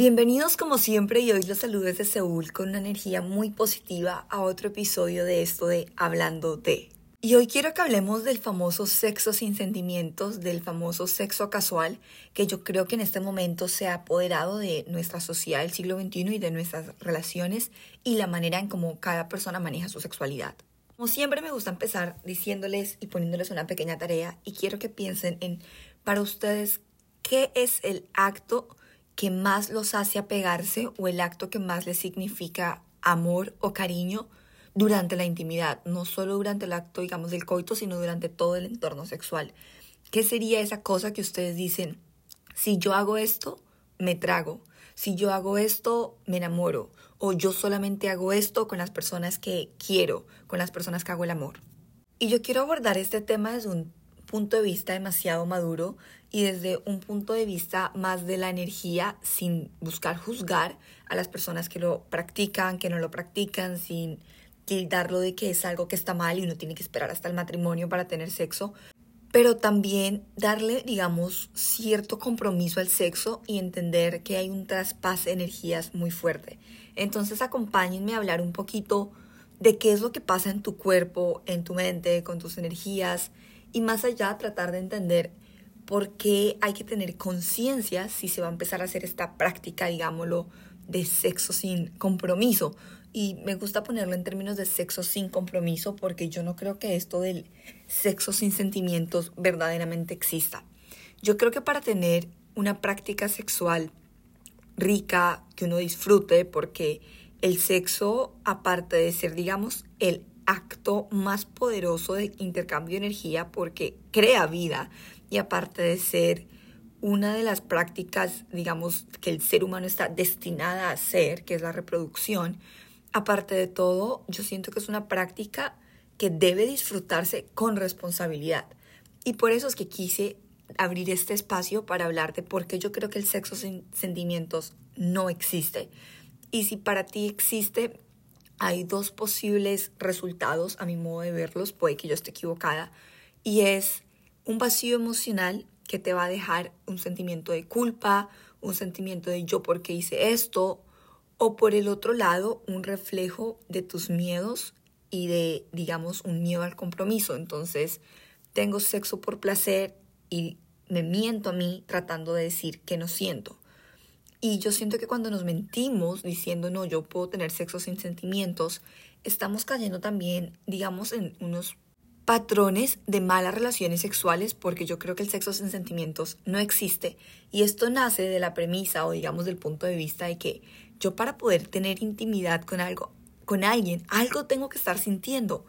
Bienvenidos como siempre y hoy los saludo desde Seúl con una energía muy positiva a otro episodio de esto de Hablando de. Y hoy quiero que hablemos del famoso sexo sin sentimientos, del famoso sexo casual, que yo creo que en este momento se ha apoderado de nuestra sociedad del siglo XXI y de nuestras relaciones y la manera en cómo cada persona maneja su sexualidad. Como siempre me gusta empezar diciéndoles y poniéndoles una pequeña tarea y quiero que piensen en, para ustedes, ¿qué es el acto que más los hace apegarse o el acto que más les significa amor o cariño durante la intimidad, no solo durante el acto, digamos, del coito, sino durante todo el entorno sexual. ¿Qué sería esa cosa que ustedes dicen, si yo hago esto, me trago, si yo hago esto, me enamoro, o yo solamente hago esto con las personas que quiero, con las personas que hago el amor? Y yo quiero abordar este tema desde un punto de vista demasiado maduro y desde un punto de vista más de la energía sin buscar juzgar a las personas que lo practican, que no lo practican, sin tildarlo de que es algo que está mal y uno tiene que esperar hasta el matrimonio para tener sexo, pero también darle, digamos, cierto compromiso al sexo y entender que hay un traspase de energías muy fuerte. Entonces acompáñenme a hablar un poquito de qué es lo que pasa en tu cuerpo, en tu mente, con tus energías, y más allá tratar de entender por qué hay que tener conciencia si se va a empezar a hacer esta práctica, digámoslo, de sexo sin compromiso. Y me gusta ponerlo en términos de sexo sin compromiso porque yo no creo que esto del sexo sin sentimientos verdaderamente exista. Yo creo que para tener una práctica sexual rica, que uno disfrute, porque el sexo, aparte de ser, digamos, el acto más poderoso de intercambio de energía porque crea vida y aparte de ser una de las prácticas, digamos, que el ser humano está destinada a hacer, que es la reproducción, aparte de todo, yo siento que es una práctica que debe disfrutarse con responsabilidad. Y por eso es que quise abrir este espacio para hablar de por qué yo creo que el sexo sin sentimientos no existe. Y si para ti existe, hay dos posibles resultados, a mi modo de verlos, puede que yo esté equivocada, y es un vacío emocional que te va a dejar un sentimiento de culpa, un sentimiento de yo porque hice esto, o por el otro lado, un reflejo de tus miedos y de, digamos, un miedo al compromiso. Entonces, tengo sexo por placer y me miento a mí tratando de decir que no siento. Y yo siento que cuando nos mentimos diciendo, no, yo puedo tener sexo sin sentimientos, estamos cayendo también, digamos, en unos patrones de malas relaciones sexuales porque yo creo que el sexo sin sentimientos no existe y esto nace de la premisa o digamos del punto de vista de que yo para poder tener intimidad con algo con alguien algo tengo que estar sintiendo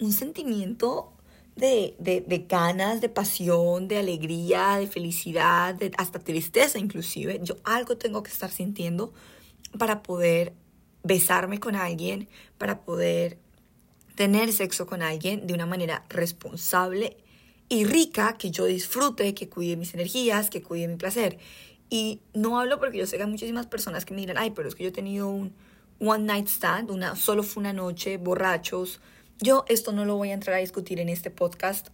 un sentimiento de, de, ganas, de pasión, de alegría, de felicidad, de, hasta tristeza inclusive. Yo algo tengo que estar sintiendo para poder besarme con alguien, para poder tener sexo con alguien de una manera responsable y rica, que yo disfrute, que cuide mis energías, que cuide mi placer. Y no hablo porque yo sé que hay muchísimas personas que me dirán, ay, pero es que yo he tenido un one night stand, una, solo fue una noche, borrachos, yo esto no lo voy a entrar a discutir en este podcast,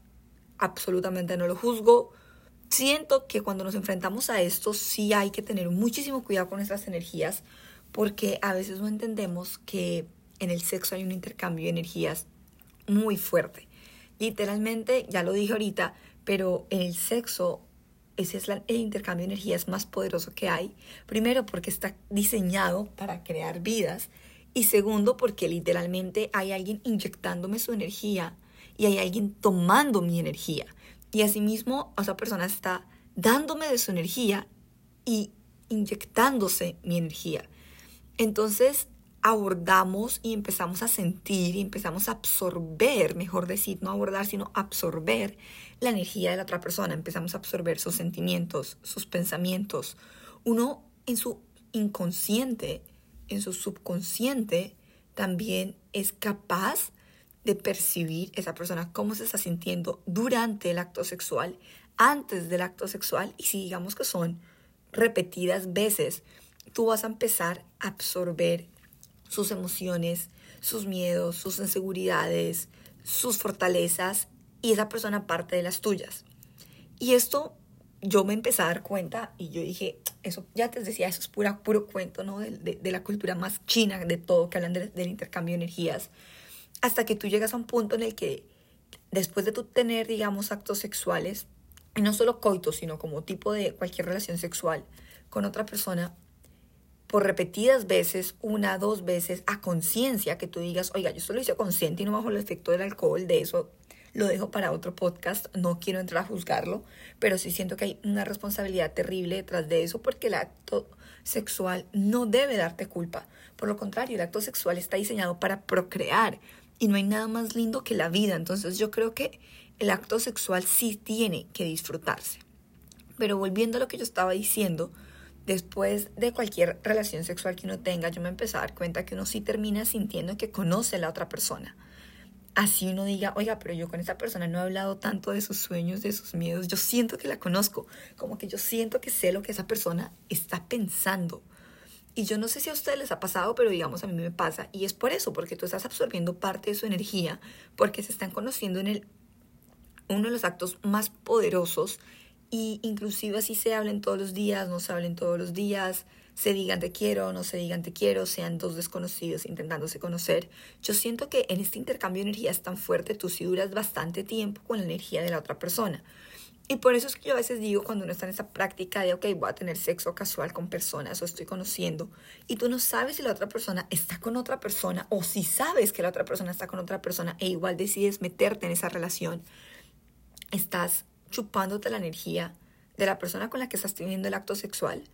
absolutamente no lo juzgo. Siento que cuando nos enfrentamos a esto sí hay que tener muchísimo cuidado con nuestras energías porque a veces no entendemos que en el sexo hay un intercambio de energías muy fuerte. Literalmente, ya lo dije ahorita, pero en el sexo ese es el intercambio de energías más poderoso que hay. Primero porque está diseñado para crear vidas y segundo, porque literalmente hay alguien inyectándome su energía y hay alguien tomando mi energía. Y asimismo, esa persona está dándome de su energía y inyectándose mi energía. Entonces abordamos y empezamos a sentir y empezamos a absorber, mejor decir, no abordar, sino absorber la energía de la otra persona. Empezamos a absorber sus sentimientos, sus pensamientos. Uno en su inconsciente en su subconsciente también es capaz de percibir esa persona cómo se está sintiendo durante el acto sexual, antes del acto sexual y si digamos que son repetidas veces, tú vas a empezar a absorber sus emociones, sus miedos, sus inseguridades, sus fortalezas y esa persona parte de las tuyas. Y esto yo me empecé a dar cuenta y yo dije, eso ya te decía, eso es pura, puro cuento, ¿no? De, la cultura más china de todo, que hablan del intercambio de energías, hasta que tú llegas a un punto en el que después de tú tener, digamos, actos sexuales, y no solo coito, sino como tipo de cualquier relación sexual con otra persona, por repetidas veces, una, dos veces, a conciencia, que tú digas, oiga, yo solo hice consciente y no bajo el efecto del alcohol, de eso lo dejo para otro podcast, no quiero entrar a juzgarlo, pero sí siento que hay una responsabilidad terrible detrás de eso porque el acto sexual no debe darte culpa. Por lo contrario, el acto sexual está diseñado para procrear y no hay nada más lindo que la vida. Entonces yo creo que el acto sexual sí tiene que disfrutarse. Pero volviendo a lo que yo estaba diciendo, después de cualquier relación sexual que uno tenga, yo me empecé a dar cuenta que uno sí termina sintiendo que conoce a la otra persona. Así uno diga, oiga, pero yo con esta persona no he hablado tanto de sus sueños, de sus miedos, yo siento que la conozco, como que yo siento que sé lo que esa persona está pensando. Y yo no sé si a ustedes les ha pasado, pero digamos a mí me pasa. Y es por eso, porque tú estás absorbiendo parte de su energía, porque se están conociendo en el, uno de los actos más poderosos y inclusive así se hablen todos los días, no se hablen todos los días, se digan te quiero, no se digan te quiero, sean dos desconocidos intentándose conocer. Yo siento que en este intercambio de energía es tan fuerte, tú sí duras bastante tiempo con la energía de la otra persona. Y por eso es que yo a veces digo cuando uno está en esa práctica de, ok, voy a tener sexo casual con personas o estoy conociendo, y tú no sabes si la otra persona está con otra persona o si sabes que la otra persona está con otra persona e igual decides meterte en esa relación, estás chupándote la energía de la persona con la que estás teniendo el acto sexual,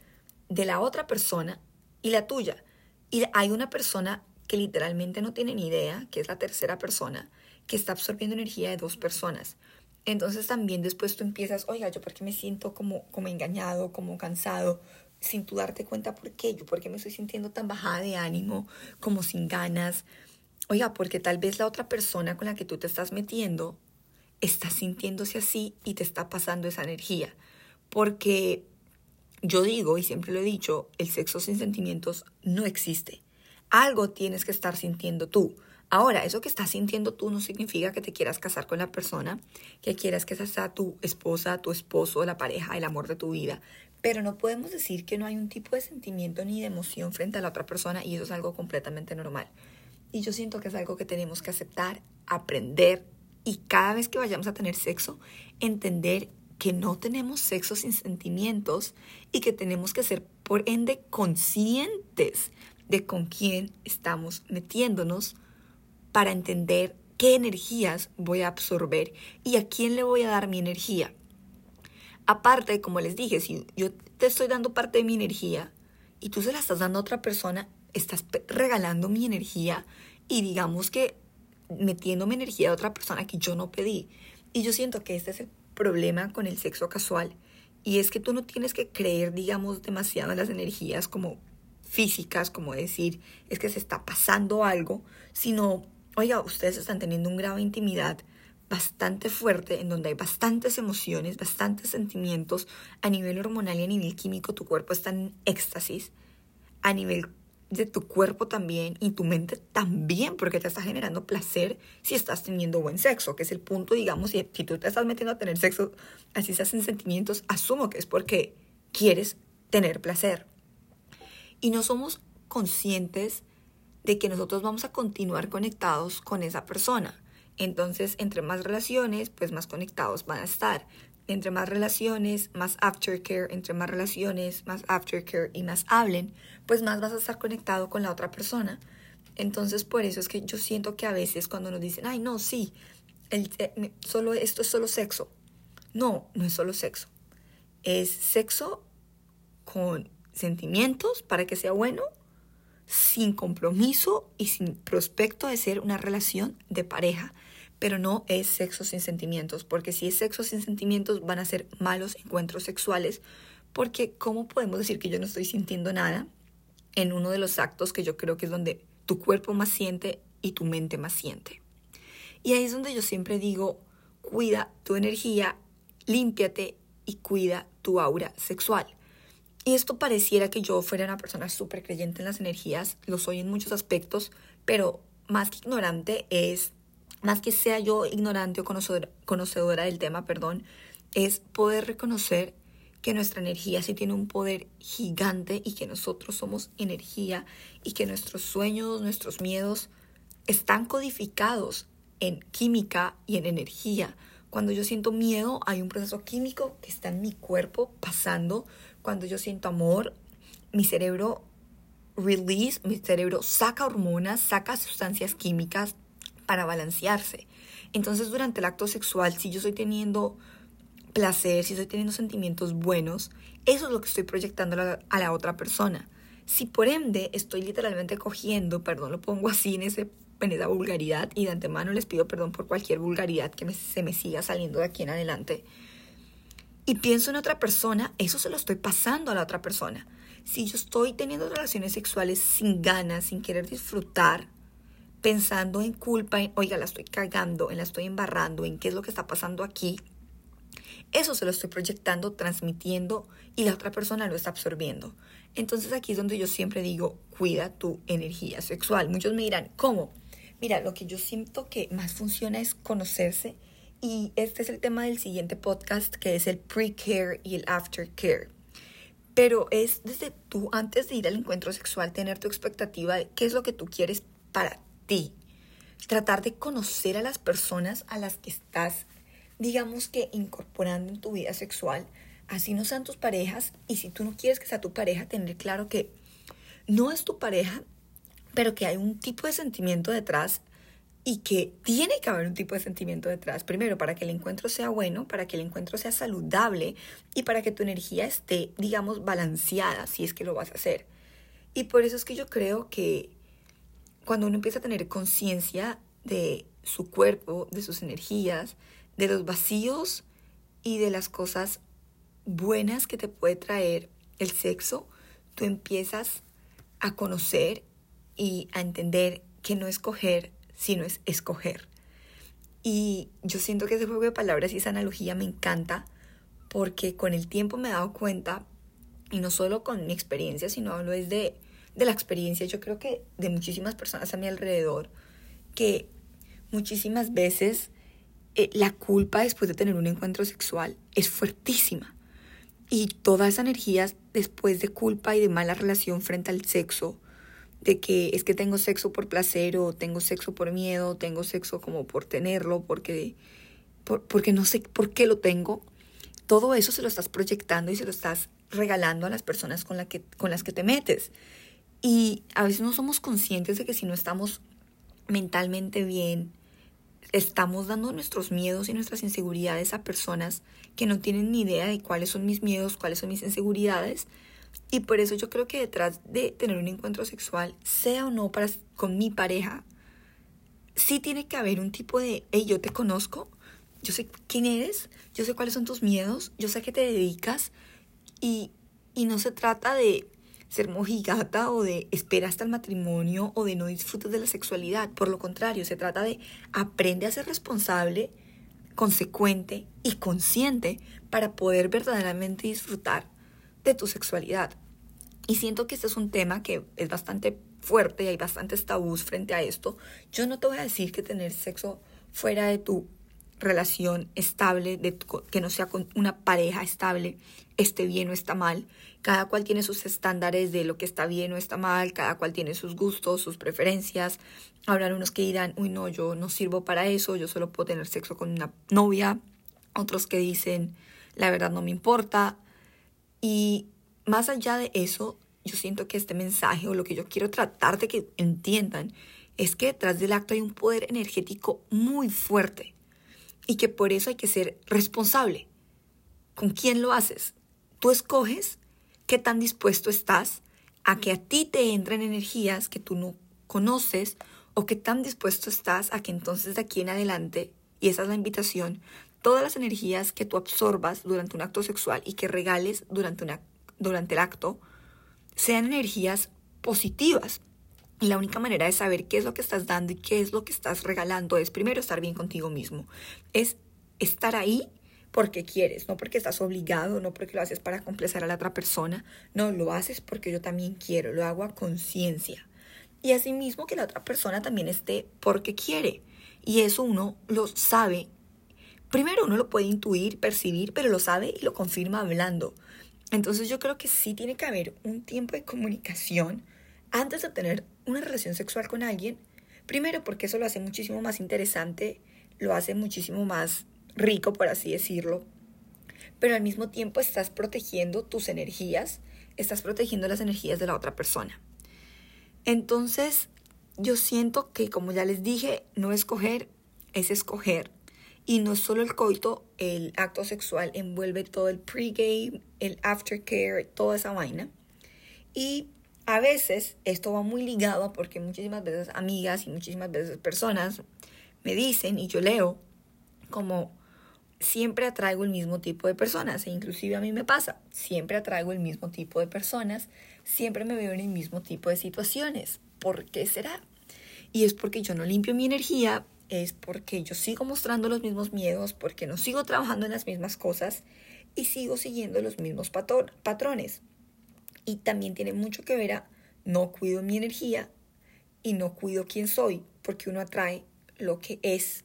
de la otra persona y la tuya. Y hay una persona que literalmente no tiene ni idea, que es la tercera persona, que está absorbiendo energía de dos personas. Entonces también después tú empiezas, oiga, yo por qué me siento como, como engañado, como cansado, sin tú darte cuenta por qué, yo por qué me estoy sintiendo tan bajada de ánimo, como sin ganas. Oiga, porque tal vez la otra persona con la que tú te estás metiendo está sintiéndose así y te está pasando esa energía. Porque yo digo, y siempre lo he dicho, el sexo sin sentimientos no existe. Algo tienes que estar sintiendo tú. Ahora, eso que estás sintiendo tú no significa que te quieras casar con la persona, que quieras que esa sea tu esposa, tu esposo, la pareja, el amor de tu vida. Pero no podemos decir que no hay un tipo de sentimiento ni de emoción frente a la otra persona y eso es algo completamente normal. Y yo siento que es algo que tenemos que aceptar, aprender y cada vez que vayamos a tener sexo, entender que no tenemos sexo sin sentimientos y que tenemos que ser por ende conscientes de con quién estamos metiéndonos para entender qué energías voy a absorber y a quién le voy a dar mi energía. Aparte, como les dije, si yo te estoy dando parte de mi energía y tú se la estás dando a otra persona, estás regalando mi energía y digamos que metiéndome energía de otra persona que yo no pedí. Y yo siento que este es el problema con el sexo casual. Y es que tú no tienes que creer, digamos, demasiado en las energías como físicas, como decir, es que se está pasando algo, sino, oiga, ustedes están teniendo un grado de intimidad bastante fuerte, en donde hay bastantes emociones, bastantes sentimientos, a nivel hormonal y a nivel químico, tu cuerpo está en éxtasis, a nivel de tu cuerpo también y tu mente también, porque te está generando placer si estás teniendo buen sexo, que es el punto, digamos, si, si tú te estás metiendo a tener sexo, así se hacen sentimientos, asumo que es porque quieres tener placer. Y no somos conscientes de que nosotros vamos a continuar conectados con esa persona. Entonces, entre más relaciones, pues más conectados van a estar entre más relaciones, más aftercare, entre más relaciones, más aftercare y más hablen, pues más vas a estar conectado con la otra persona. Entonces, por eso es que yo siento que a veces cuando nos dicen, ay, no, sí, eh, solo, esto es solo sexo. No, no es solo sexo. Es sexo con sentimientos para que sea bueno, sin compromiso y sin prospecto de ser una relación de pareja pero no es sexo sin sentimientos, porque si es sexo sin sentimientos van a ser malos encuentros sexuales, porque ¿cómo podemos decir que yo no estoy sintiendo nada en uno de los actos que yo creo que es donde tu cuerpo más siente y tu mente más siente? Y ahí es donde yo siempre digo, cuida tu energía, límpiate y cuida tu aura sexual. Y esto pareciera que yo fuera una persona súper creyente en las energías, lo soy en muchos aspectos, pero más que ignorante es más que sea yo ignorante o conocedora, del tema, perdón, es poder reconocer que nuestra energía sí tiene un poder gigante y que nosotros somos energía y que nuestros sueños, nuestros miedos están codificados en química y en energía. Cuando yo siento miedo, hay un proceso químico que está en mi cuerpo pasando. Cuando yo siento amor, mi cerebro release, mi cerebro saca hormonas, saca sustancias químicas para balancearse. Entonces, durante el acto sexual, si yo estoy teniendo placer, si estoy teniendo sentimientos buenos, eso es lo que estoy proyectando a la, otra persona. Si por ende estoy literalmente cogiendo, perdón, lo pongo así en, ese, en esa vulgaridad y de antemano les pido perdón por cualquier vulgaridad que se me siga saliendo de aquí en adelante, y pienso en otra persona, eso se lo estoy pasando a la otra persona. Si yo estoy teniendo relaciones sexuales sin ganas, sin querer disfrutar, pensando en culpa, en, oiga, la estoy cagando, en la estoy embarrando, en qué es lo que está pasando aquí, eso se lo estoy proyectando, transmitiendo y la otra persona lo está absorbiendo. Entonces aquí es donde yo siempre digo, cuida tu energía sexual. Muchos me dirán, ¿cómo? Mira, lo que yo siento que más funciona es conocerse y este es el tema del siguiente podcast que es el pre-care y el after-care. Pero es desde tú, antes de ir al encuentro sexual, tener tu expectativa de qué es lo que tú quieres para Tratar de conocer a las personas a las que estás, digamos que, incorporando en tu vida sexual. Así no sean tus parejas. Y si tú no quieres que sea tu pareja, tener claro que no es tu pareja, pero que hay un tipo de sentimiento detrás y que tiene que haber un tipo de sentimiento detrás. Primero, para que el encuentro sea bueno, para que el encuentro sea saludable y para que tu energía esté, digamos, balanceada, si es que lo vas a hacer. Y por eso es que yo creo que cuando uno empieza a tener conciencia de su cuerpo, de sus energías, de los vacíos y de las cosas buenas que te puede traer el sexo, tú empiezas a conocer y a entender que no escoger sino es escoger. Y yo siento que ese juego de palabras y esa analogía me encanta porque con el tiempo me he dado cuenta, y no solo con mi experiencia, sino hablo desde de la experiencia, yo creo que de muchísimas personas a mi alrededor, que muchísimas veces eh, la culpa después de tener un encuentro sexual es fuertísima. Y toda esa energía después de culpa y de mala relación frente al sexo de que es que tengo sexo por placer o tengo sexo por miedo, tengo sexo como por tenerlo, porque, porque no sé por qué lo tengo. Todo eso se lo estás proyectando y se lo estás regalando a las personas con, la que, con las que te metes. Y a veces no somos conscientes de que si no estamos mentalmente bien, estamos dando nuestros miedos y nuestras inseguridades a personas que no tienen ni idea de cuáles son mis miedos, cuáles son mis inseguridades, y por eso yo creo que detrás de tener un encuentro sexual, sea o no para, con mi pareja, sí tiene que haber un tipo de, hey, yo te conozco, yo sé quién eres, yo sé cuáles son tus miedos, yo sé a qué te dedicas y, y no se trata de ser mojigata o de esperar hasta el matrimonio o de no disfrutar de la sexualidad. Por lo contrario, se trata de aprende a ser responsable, consecuente y consciente para poder verdaderamente disfrutar de tu sexualidad. Y siento que este es un tema que es bastante fuerte y hay bastantes tabús frente a esto. Yo no te voy a decir que tener sexo fuera de tu relación estable, que no sea con una pareja estable, esté bien o está mal. Cada cual tiene sus estándares de lo que está bien o está mal, cada cual tiene sus gustos, sus preferencias. Habrá unos que dirán, uy, no, yo no sirvo para eso, yo solo puedo tener sexo con una novia. Otros que dicen, la verdad no me importa. Y más allá de eso, yo siento que este mensaje o lo que yo quiero tratar de que entiendan es que detrás del acto hay un poder energético muy fuerte y que por eso hay que ser responsable. ¿Con quién lo haces? Tú escoges qué tan dispuesto estás a que a ti te entren energías que tú no conoces o qué tan dispuesto estás a que entonces de aquí en adelante, y esa es la invitación, todas las energías que tú absorbas durante un acto sexual y que regales durante, una, durante el acto sean energías positivas. Y la única manera de saber qué es lo que estás dando y qué es lo que estás regalando es primero estar bien contigo mismo. Es estar ahí porque quieres, no porque estás obligado, no porque lo haces para complacer a la otra persona, no, lo haces porque yo también quiero, lo hago a conciencia. Y asimismo que la otra persona también esté porque quiere. Y eso uno lo sabe primero uno lo puede intuir, percibir, pero lo sabe y lo confirma hablando. Entonces yo creo que sí tiene que haber un tiempo de comunicación antes de tener una relación sexual con alguien. Primero porque eso lo hace muchísimo más interesante, lo hace muchísimo más rico, por así decirlo. Pero al mismo tiempo estás protegiendo tus energías, estás protegiendo las energías de la otra persona. Entonces, yo siento que, como ya les dije, no escoger es escoger. Y no solo el coito, el acto sexual envuelve todo el pregame, el aftercare, toda esa vaina. Y a veces esto va muy ligado porque muchísimas veces amigas y muchísimas veces personas me dicen y yo leo como siempre atraigo el mismo tipo de personas e inclusive a mí me pasa, siempre atraigo el mismo tipo de personas, siempre me veo en el mismo tipo de situaciones. ¿Por qué será? Y es porque yo no limpio mi energía, es porque yo sigo mostrando los mismos miedos, porque no sigo trabajando en las mismas cosas y sigo siguiendo los mismos patrones. Y también tiene mucho que ver a no cuido mi energía y no cuido quién soy, porque uno atrae lo que es,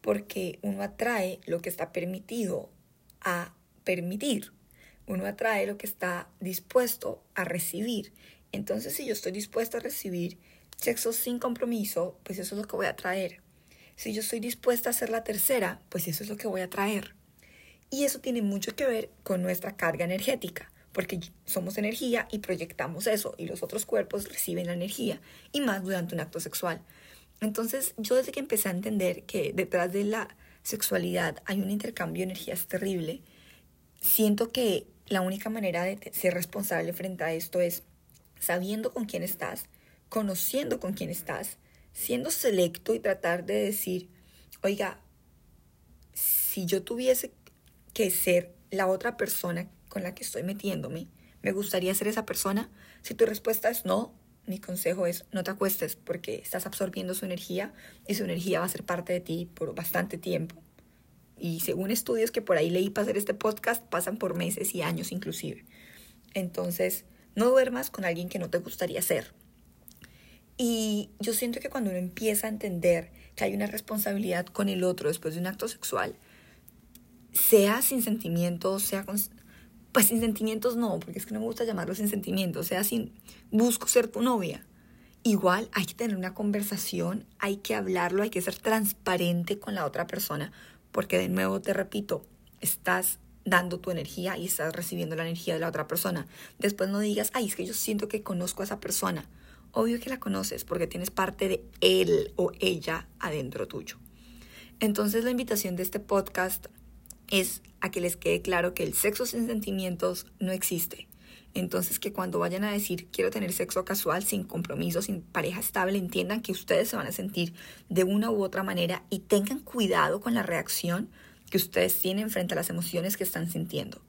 porque uno atrae lo que está permitido a permitir, uno atrae lo que está dispuesto a recibir. Entonces, si yo estoy dispuesto a recibir sexo sin compromiso, pues eso es lo que voy a traer. Si yo estoy dispuesta a ser la tercera, pues eso es lo que voy a traer. Y eso tiene mucho que ver con nuestra carga energética, porque somos energía y proyectamos eso, y los otros cuerpos reciben la energía, y más durante un acto sexual. Entonces, yo desde que empecé a entender que detrás de la sexualidad hay un intercambio de energías terrible, siento que la única manera de ser responsable frente a esto es sabiendo con quién estás, conociendo con quién estás, siendo selecto y tratar de decir, oiga, si yo tuviese que ser la otra persona con la que estoy metiéndome, ¿me gustaría ser esa persona? Si tu respuesta es no, mi consejo es no te acuestes porque estás absorbiendo su energía y su energía va a ser parte de ti por bastante tiempo. Y según estudios que por ahí leí para hacer este podcast, pasan por meses y años inclusive. Entonces, no duermas con alguien que no te gustaría ser. Y yo siento que cuando uno empieza a entender que hay una responsabilidad con el otro después de un acto sexual, sea sin sentimientos, sea. Pues sin sentimientos no, porque es que no me gusta llamarlo sin sentimientos, sea sin... Busco ser tu novia. Igual hay que tener una conversación, hay que hablarlo, hay que ser transparente con la otra persona, porque de nuevo te repito, estás dando tu energía y estás recibiendo la energía de la otra persona. Después no digas, ay, es que yo siento que conozco a esa persona obvio que la conoces porque tienes parte de él o ella adentro tuyo. Entonces la invitación de este podcast es a que les quede claro que el sexo sin sentimientos no existe. Entonces que cuando vayan a decir quiero tener sexo casual sin compromiso, sin pareja estable, entiendan que ustedes se van a sentir de una u otra manera y tengan cuidado con la reacción que ustedes tienen frente a las emociones que están sintiendo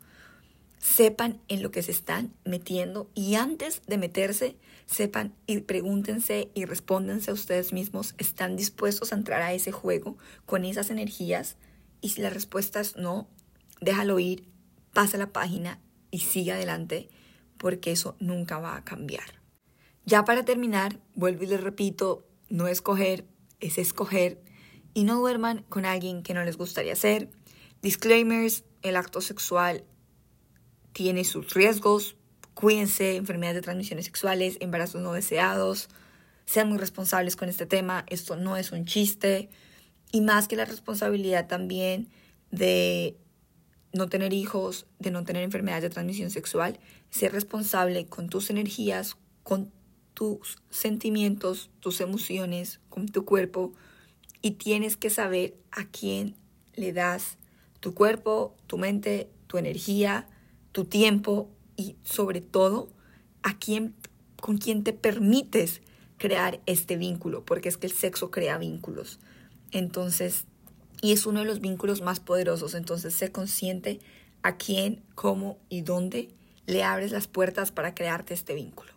sepan en lo que se están metiendo y antes de meterse, sepan y pregúntense y respóndense a ustedes mismos, ¿están dispuestos a entrar a ese juego con esas energías? Y si la respuesta es no, déjalo ir, pasa la página y sigue adelante porque eso nunca va a cambiar. Ya para terminar, vuelvo y les repito, no escoger, es escoger y no duerman con alguien que no les gustaría ser. Disclaimers, el acto sexual tiene sus riesgos. Cuídense, enfermedades de transmisiones sexuales, embarazos no deseados. Sean muy responsables con este tema. Esto no es un chiste. Y más que la responsabilidad también de no tener hijos, de no tener enfermedades de transmisión sexual, ser responsable con tus energías, con tus sentimientos, tus emociones, con tu cuerpo. Y tienes que saber a quién le das tu cuerpo, tu mente, tu energía, tu tiempo y sobre todo a quién, con quién te permites crear este vínculo, porque es que el sexo crea vínculos. Entonces, y es uno de los vínculos más poderosos, entonces sé consciente a quién, cómo y dónde le abres las puertas para crearte este vínculo.